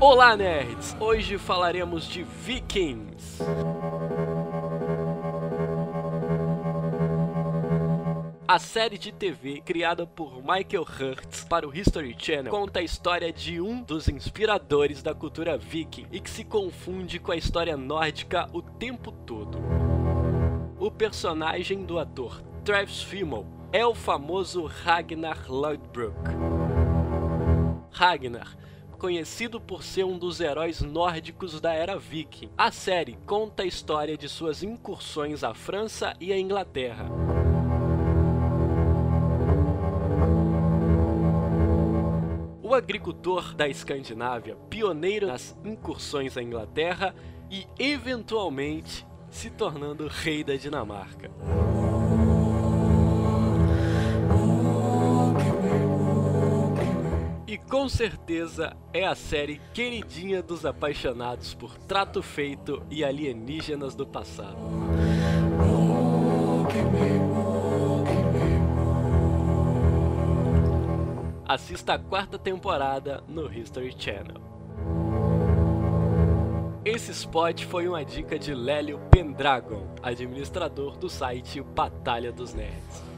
Olá, nerds! Hoje falaremos de Vikings. A série de TV criada por Michael Hurts para o History Channel conta a história de um dos inspiradores da cultura viking e que se confunde com a história nórdica o tempo todo. O personagem do ator Travis Fimmel é o famoso Ragnar Lodbrok. Ragnar conhecido por ser um dos heróis nórdicos da era viking. A série conta a história de suas incursões à França e à Inglaterra. O agricultor da Escandinávia, pioneiro nas incursões à Inglaterra e, eventualmente, se tornando rei da Dinamarca. E com certeza é a série queridinha dos apaixonados por trato feito e alienígenas do passado. Assista a quarta temporada no History Channel. Esse spot foi uma dica de Lélio Pendragon, administrador do site Batalha dos Nerds.